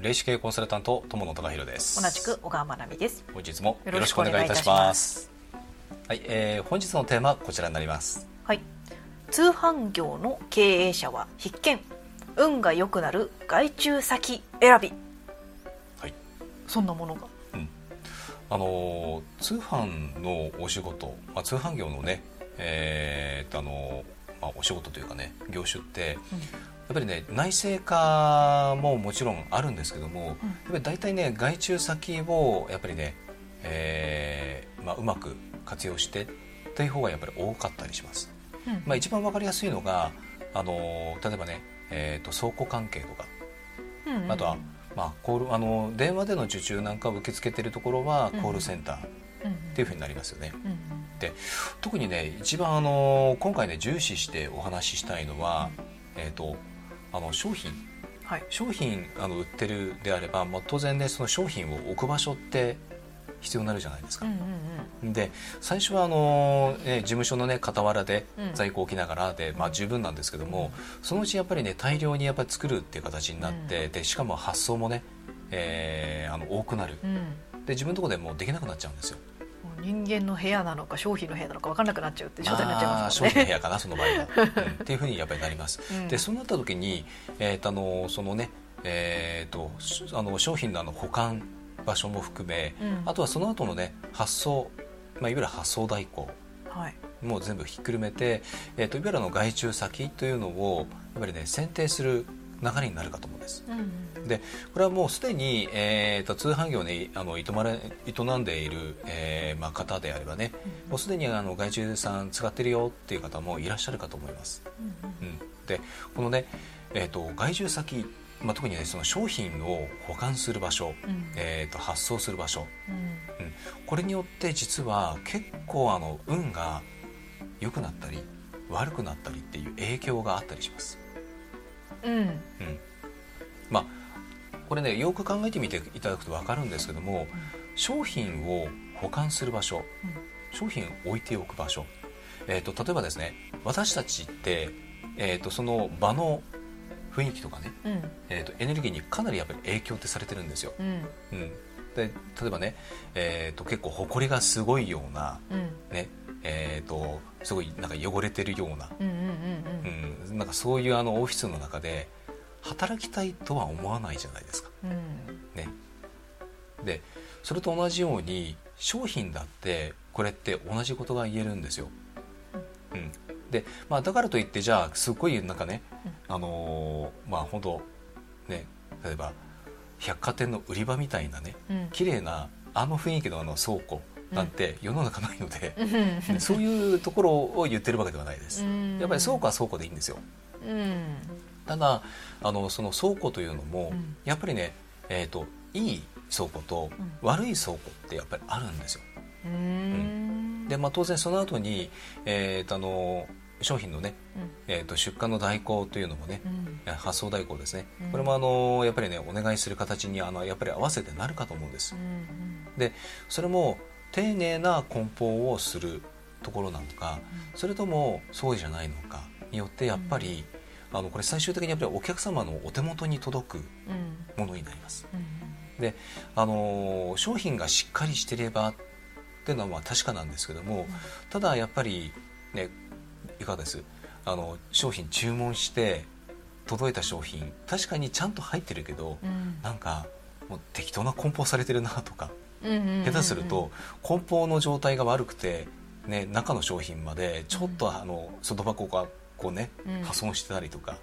霊視系コンサルタント友野隆弘です。同じく小川真奈美です。本日もよろしくお願いいたします。はい、えー、本日のテーマはこちらになります。はい。通販業の経営者は必見。運が良くなる外注先選び。はい。そんなものが。うん。あの通販のお仕事、まあ、通販業のねえー、あのまあ、お仕事というかね業種って、うん、やっぱりね内政化ももちろんあるんですけども、うん、やっぱり大体ね外注先をやっぱりね、えーまあ、うまく活用してという方がやっぱり多かったりします。うん、まあ、一番わかりやすいのがあの例えばね、えーと、倉庫関係とか、うんうん、あとは、まあ、コールあの電話での受注なんかを受け付けているところはコールセンターっていうふうになりますよね。うんうん、で特にね一番あの今回ね重視してお話ししたいのは、えーと、あの商品、はい、商品あの売ってるであれば、まあ、当然ねその商品を置く場所って必要になるじゃないですか。うんうんうん、で最初はあの、ね、事務所の、ね、傍らで在庫置きながらで、まあ、十分なんですけども、うん、そのうちやっぱりね大量にやっぱり作るっていう形になって、うん、でしかも発送もね、えー、あの多くなる、で自分のところでもうできなくなっちゃうんですよ。人間の部屋なのか商品の部屋なのか分からなくなっちゃうって状態になっちゃいますもんね。商品の部屋かなその場合は、うん、っていうふうにやっぱりなります。うん、でそうなった時に、えー、とあのそのねえーと、あの商品のあの保管場所も含め、うん、あとはその後のね発送、まあ、いわゆる発送代行、はい、もう全部ひっくるめて、えーと、いわゆるの外注先というのをやっぱりね選定する流れになるかと思うんです。うん、でこれはもうすでに、えーと、通販業にあの営まれ営んでいる、えーまあ、方であればね、うん、もうすでにあの外注さん使ってるよっていう方もいらっしゃるかと思います。うん、うん、でこのね、えーと、外注先まあ、特に、ね、その商品を保管する場所、うん、えーと、発送する場所、うん、うん、これによって実は結構あの運が良くなったり悪くなったりっていう影響があったりします。うん、うん、まあこれねよく考えてみていただくと分かるんですけども、商品を保管する場所、商品を置いておく場所、えーと、例えばですね私たちって、えーと、その場の雰囲気とかね、うん、えーと、エネルギーにかなりやっぱり影響ってされてるんですよ。うん、うん、で例えばね、えー、と結構埃がすごいような、うん、ねえーと、すごいなんか汚れてるような。なんかそういうあのオフィスの中で働きたいとは思わないじゃないですか。うん、ね、でそれと同じように商品だってこれって同じことが言えるんですよ。うん、で、まあ、だからといってじゃあすごいなんかね、あのー、まあ本当ね例えば百貨店の売り場みたいなね、うん、綺麗なあの雰囲気のあの倉庫なんて世の中ないので、うん、そういうところを言ってるわけではないです。やっぱり倉庫は倉庫でいいんですよ。うん、ただあのその倉庫というのも、やっぱりね、えーと、いい倉庫と悪い倉庫ってやっぱりあるんですよ。うん。でまあ、当然その後に、えーと、あの商品のね、うん、えーと、出荷の代行というのもね、うん、発送代行ですね、うん、これもあのやっぱりねお願いする形にあのやっぱり合わせてなるかと思うんです。でそれも丁寧な梱包をするところなのか、それともそうじゃないのかによってやっぱり、あのこれ最終的にやっぱりお客様のお手元に届くものになります。であの商品がしっかりしてればっていうのはまあ確かなんですけども、ただやっぱりねいかがです？あの商品注文して届いた商品確かにちゃんと入ってるけど、うん、なんかもう適当な梱包されてるなとか下手すると梱包の状態が悪くて、ね、中の商品までちょっとあの外箱がこうね、破損してたりとか、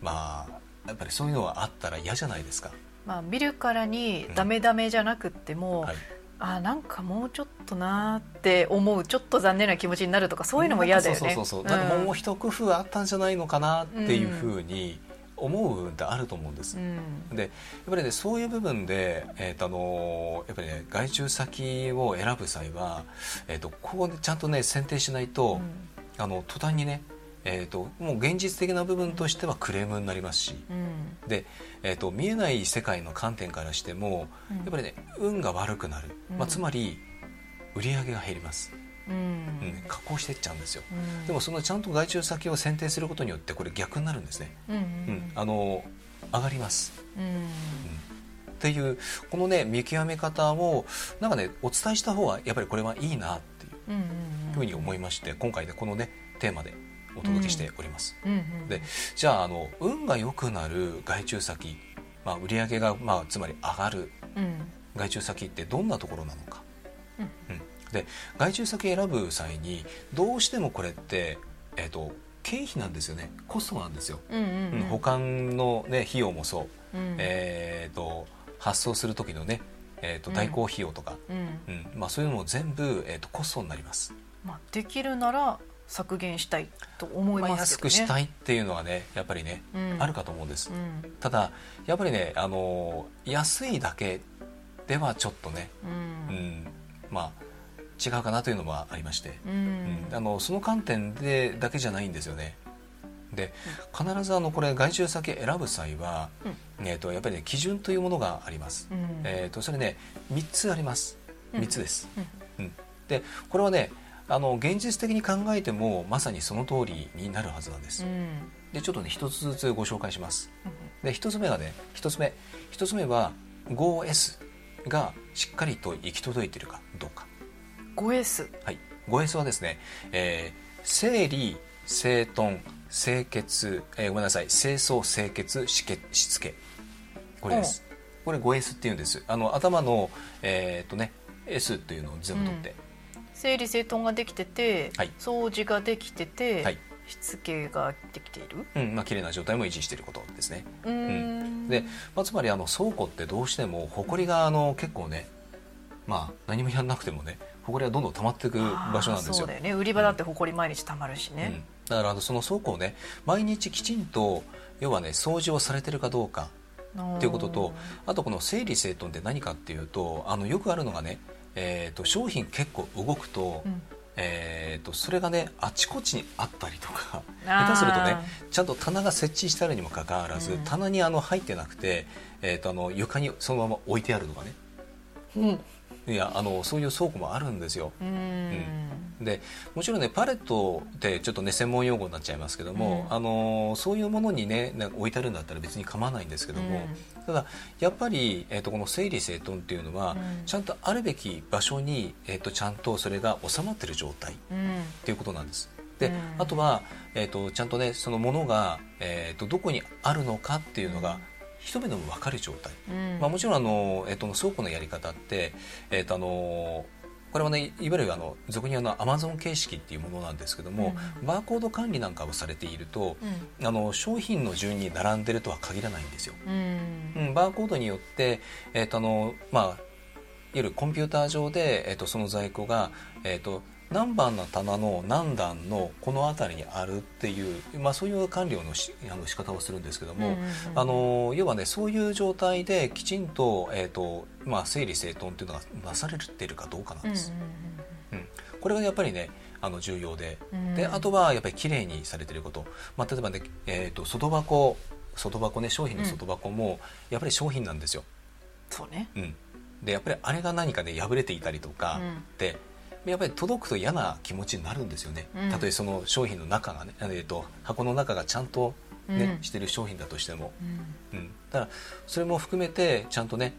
まあやっぱりそういうのはあったら嫌じゃないですか。まあ、見るからにダメダメじゃなくっても、うんはい、あなんかもうちょっとなって思うちょっと残念な気持ちになるとかそういうのも嫌だよね。そうそうそうそう、う。ん、もう一工夫あったんじゃないのかなっていうふうに思う部分ってあると思うんです。うん、でやっぱりねそういう部分で、えーとあのやっぱりね外注先を選ぶ際は、えーと、ここでちゃんとね選定しないと、うん、あの途端にねえーと、もう現実的な部分としてはクレームになりますし、うん、で、えーと、見えない世界の観点からしても、うん、やっぱりね運が悪くなる、まあ、つまり売り上げが減ります。うん、加工していっちゃうんですよ、でもそのちゃんと外注先を選定することによってこれ逆になるんですね、うんあの上がります、うん。っていうこのね見極め方をなんかねお伝えした方がやっぱりこれはいいなっていうふうに思いまして今回ねこのねテーマでお届けしております。うん。うんうん、でじゃああの運が良くなる外注先、まあ、売上が、まあ、つまり上がる外注先ってどんなところなのか。うん、うん、で外注先選ぶ際にどうしてもこれって、えーと、経費なんですよね。コストなんですよ、うんうんうん、保管の、ね、費用もそう、うん、えーと、発送する時のね、えーと、代行費用とか、うん。うん。まあ、そういうのも全部、えー、とコストになります。まあ、できるなら削減したいと思います、ね、安くしたいっていうのはねやっぱりね、うん、あるかと思うんです、うん、ただやっぱりねあの安いだけではちょっとね、うん、うん、まあ違うかなというのもありまして、うん。あのその観点でだけじゃないんですよね。で必ずあのこれ外注先選ぶ際は、えー、とやっぱりね基準というものがあります、えー、とそれね3つあります。3つです、うん。でこれはねあの現実的に考えてもまさにその通りになるはずなんです、うん、でちょっとね一つずつご紹介します、で一つ目がね一つ目一つ目は 5S がしっかりと行き届いているかどうか 5S はい。5S はですね、えー、整理整頓清潔、えー、ごめんなさい。清掃清潔しけしつけ。これです。これ 5S っていうんです。あの頭のえー、っとね S っていうのを全部取って、うん、整理整頓ができてて、はい、掃除ができてて、はい、しつけができている、うん。まあ綺麗な状態も維持していることですね。うん、で、まあ、つまりあの倉庫ってどうしても埃があの結構ねまあ何もやらなくてもね埃はどんどん溜まっていく場所なんですよ。そうだよね。売り場だって埃毎日溜まるしね、うん、だからその倉庫をね毎日きちんと要はね掃除をされてるかどうかっていうこととあとこの整理整頓って何かっていうとあのよくあるのがね、えーと、商品結構動くと、うん、えーと、それがねあちこちにあったりとか下手するとねちゃんと棚が設置してあるにもかかわらず、うん、棚にあの入ってなくて、えーと、とあの床にそのまま置いてあるのがね、うん、いやあのそういう倉庫もあるんですよ。うん、でもちろんねパレットってちょっとね専門用語になっちゃいますけども、うん、あのそういうものにね置いてあるんだったら別に構わないんですけども、うん、ただやっぱり、えーと、この整理整頓っていうのは、ちゃんとあるべき場所に、えーと、ちゃんとそれが収まってる状態っていうことなんです。で、あとは、えーと、ちゃんとねそのものが、えー、とどこにあるのかっていうのが、一目でも分かる状態、うん、まあ、もちろんあの、えっと、倉庫のやり方って、えっと、あのこれはねいわゆるあの俗にあのアマゾン形式っていうものなんですけども、うん、バーコード管理なんかをされていると、うん、あの商品の順に並んでるとは限らないんですよ。うん、バーコードによって、えっとあのまあ、いわゆるコンピューター上で、えっと、その在庫が、えっと、何番の棚の何段のこの辺りにあるっていう、まあ、そういう管理のしあの仕方をするんですけども、うんうんうん、あの要はねそういう状態できちんと,、えーとまあ、整理整頓っていうのがなされているかどうかなんです。うん、うんうん、これがやっぱりねあの重要で。うん、であとはやっぱりきれいにされてること、まあ、例えばね、えーと、外箱外箱ね商品の外箱もやっぱり商品なんですよ。そうね、うん、でやっぱりあれが何かね破れていたりとかで、やっぱり届くと嫌な気持ちになるんですよね、たとえその商品の中がね、えーと、箱の中がちゃんとね、うん、してる商品だとしても、うん、うん、だからそれも含めてちゃんとね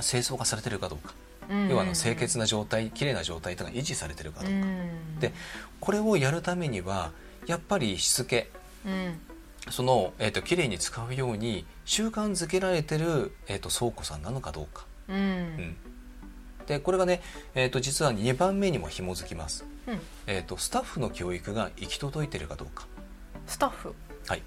清掃がされてるかどうか、うん、要はあの清潔な状態きれいな状態というのが維持されてるかどうか、でこれをやるためにはやっぱりしつけ、その、えーと、きれいに使うように習慣づけられてる、えーと、倉庫さんなのかどうか、うんでこれがね、えーと、実は2番目にも紐づきます、うん、えーと、スタッフの教育が行き届いているかどうか。スタッフ。はい。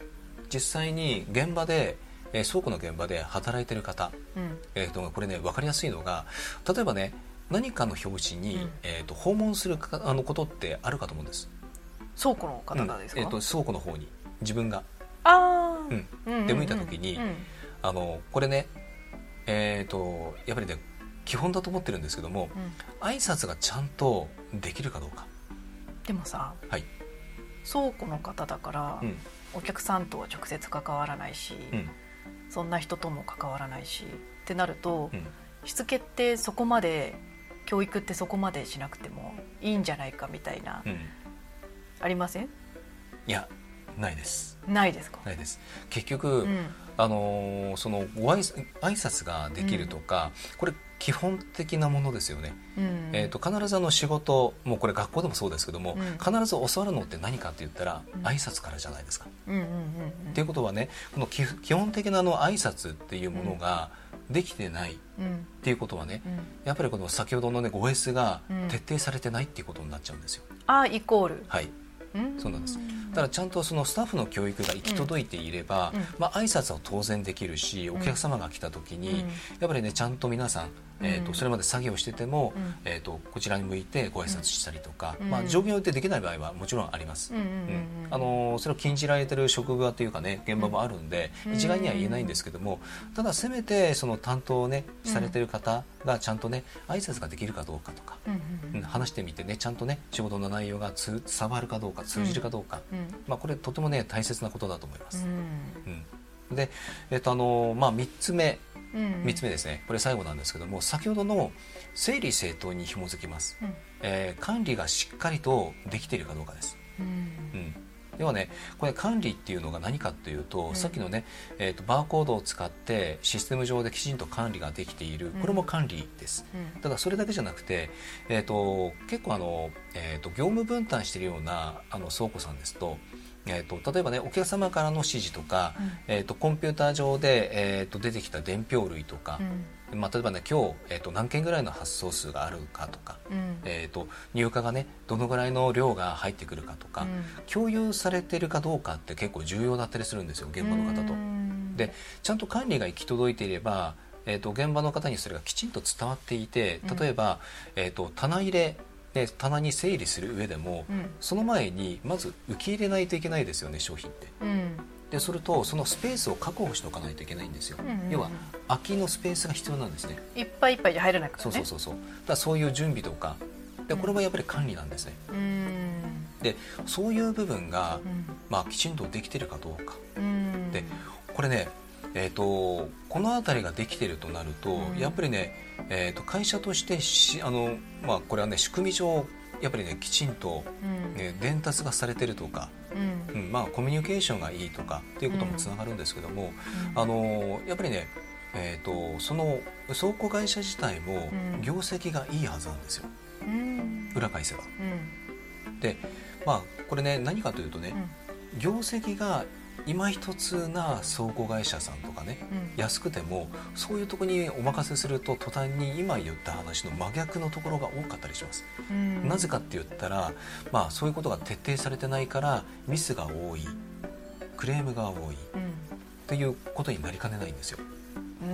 実際に現場で、えー、倉庫の現場で働いてる方、うん、えーと、これね分かりやすいのが例えばね何かの表紙に、うん、えー、と訪問するかあのことってあるかと思うんです。倉庫の方がですか、えー、と倉庫の方に。自分が。あ、うん、出向いた時に、あのこれねえー、とやっぱりね基本だと思ってるんですけども、うん、挨拶がちゃんとできるかどうか。でもさ、はい、倉庫の方だから、うん、お客さんとは直接関わらないし、うん、そんな人とも関わらないしってなると、しつけってそこまで教育ってそこまでしなくてもいいんじゃないかみたいな、ありません？いやないです。ないですか？ないです。結局、うん、あのそのご挨挨拶ができるとか、うん、これ基本的なものですよね、うん、えーと、必ずあの仕事もうこれ学校でもそうですけども、うん、必ず教わるのって何かって言ったら、うん、挨拶からじゃないですか。っていうことはねこの基本的なあの挨拶っていうものができてないっていうことはね、やっぱりこの先ほどのね 5S が徹底されてないっていうことになっちゃうんですよ。あイコール。はい。そうなんです。だからちゃんとそのスタッフの教育が行き届いていれば、うん、まあ挨拶は当然できるしお客様が来た時に、やっぱりねちゃんと皆さんえーと、それまで作業してても、うん、えーと、こちらに向いてご挨拶したりとか、うん、まあ、状況によってできない場合はもちろんあります、あのそれを禁じられてる職場というかね現場もあるんで、一概には言えないんですけどもただせめてその担当をねされてる方がちゃんとね挨拶ができるかどうかとか、うん、話してみてねちゃんとね仕事の内容が伝わるかどうか通じるかどうか、まあ、これとてもね大切なことだと思います。うん。で、えっとあのまあ、3つ目3つ目ですね。これ最後なんですけども先ほどの整理整頓に紐づきます、うん、えー、管理がしっかりとできているかどうかです、うん、うん。ではねこれ管理っていうのが何かというと、うん、さっきのね、えーと、バーコードを使ってシステム上できちんと管理ができている。これも管理です、うん、ただそれだけじゃなくて、えーと、結構あの、えーと業務分担しているようなあの倉庫さんですとえーと、例えばねお客様からの指示とか、うん、えーと、コンピューター上で、えーと、出てきた伝票類とか、うん、まあ、例えばね今日、えー、と何件ぐらいの発送数があるかとか、うん、えー、と入荷がねどのぐらいの量が入ってくるかとか、共有されてるかどうかって結構重要だったりするんですよ現場の方と。でちゃんと管理が行き届いていればえーと、現場の方にそれがきちんと伝わっていて例えば、えーと棚入れで棚に整理する上でも、うん、その前にまず受け入れないといけないですよね商品って。うん。でするとそのスペースを確保しておかないといけないんですよ、うんうん、要は空きのスペースが必要なんですね。いっぱいいっぱいじゃ入れなくて、ね、そうそうそうそう。だそういう準備とか。でこれはやっぱり管理なんですね、うん、でそういう部分が、うん、まあ、きちんとできてるかどうか、うん、でこれねえーと、この辺りができてるとなると、うん、やっぱりね、えーと、会社としてしあの、まあ、これはね仕組み上やっぱりねきちんと、ね、うん、伝達がされてるとか、うん、うん、まあ、コミュニケーションがいいとかっていうこともつながるんですけども、あのやっぱりねえーと、その倉庫会社自体も業績がいいはずなんですよ、裏返せば。でまあこれね何かというとね、業績が今一つな倉庫会社さんとかね、うん、安くてもそういうとこにお任せすると途端に今言った話の真逆のところが多かったりします、うん、なぜかって言ったら、まあ、そういうことが徹底されてないからミスが多い。クレームが多い、うん、っていうことになりかねないんですよ、う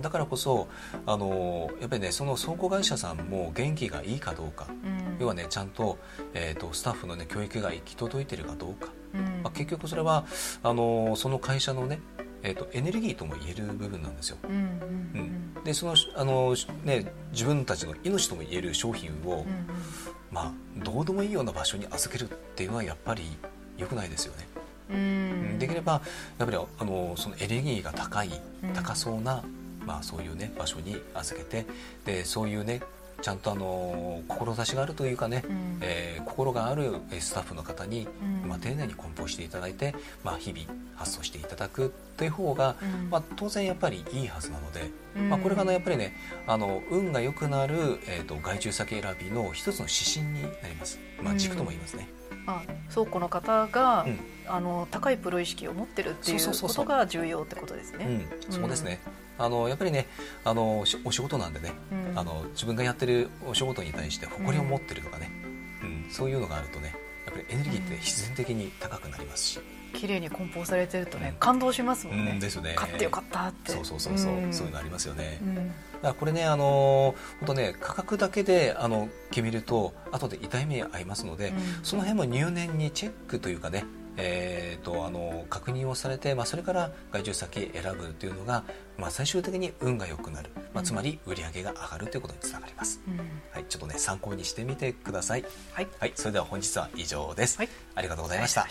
ん。だからこそあのやっぱりねその倉庫会社さんも元気がいいかどうか、うん、要はねちゃんと,、えーと、スタッフの、ね、教育が行き届いてるかどうか、うん、まあ、結局それはあのその会社のねえーと、エネルギーとも言える部分なんですよ。うん、うん、でそのあの、ね、自分たちの命とも言える商品を、うんまあ、どうでもいいような場所に預けるっていうのはやっぱり良くないですよね。うん、できればやっぱりあのそのエネルギーが高い高そうなまあ、そういうね場所に預けてでそういうねちゃんとあの志があるというかね、うん、えー、心があるスタッフの方に、うん、まあ、丁寧に梱包していただいて、まあ、日々発送していただくという方が、うん、まあ、当然やっぱりいいはずなので、まあ、これがねやっぱりねあの運が良くなる、えーと、外注先選びの一つの指針になります、まあ、軸とも言いますね。あ倉庫の方が、あの高いプロ意識を持ってるっていうことが重要ってことですね。そうですね、あのやっぱりねあのお仕事なんでね、うん、あの自分がやってるお仕事に対して誇りを持ってるとかね、うん、うん、そういうのがあるとねやっぱりエネルギーって必然的に高くなりますし。綺麗に梱包されてるとね、感動しますもんね。ですね。買ってよかったって。そうそうそうそう、そういうのありますよね。だからこれねあの本当ね価格だけであの決めると後で痛い目合いますので、その辺も入念にチェックというかねえーと、あの確認をされて、まあ、それから外注先選ぶというのが、まあ、最終的に運が良くなる、まあ、つまり売り上げが上がるということにつながります、うん、はい、ちょっとね参考にしてみてください、はい、はい、それでは本日は以上です、はい、ありがとうございました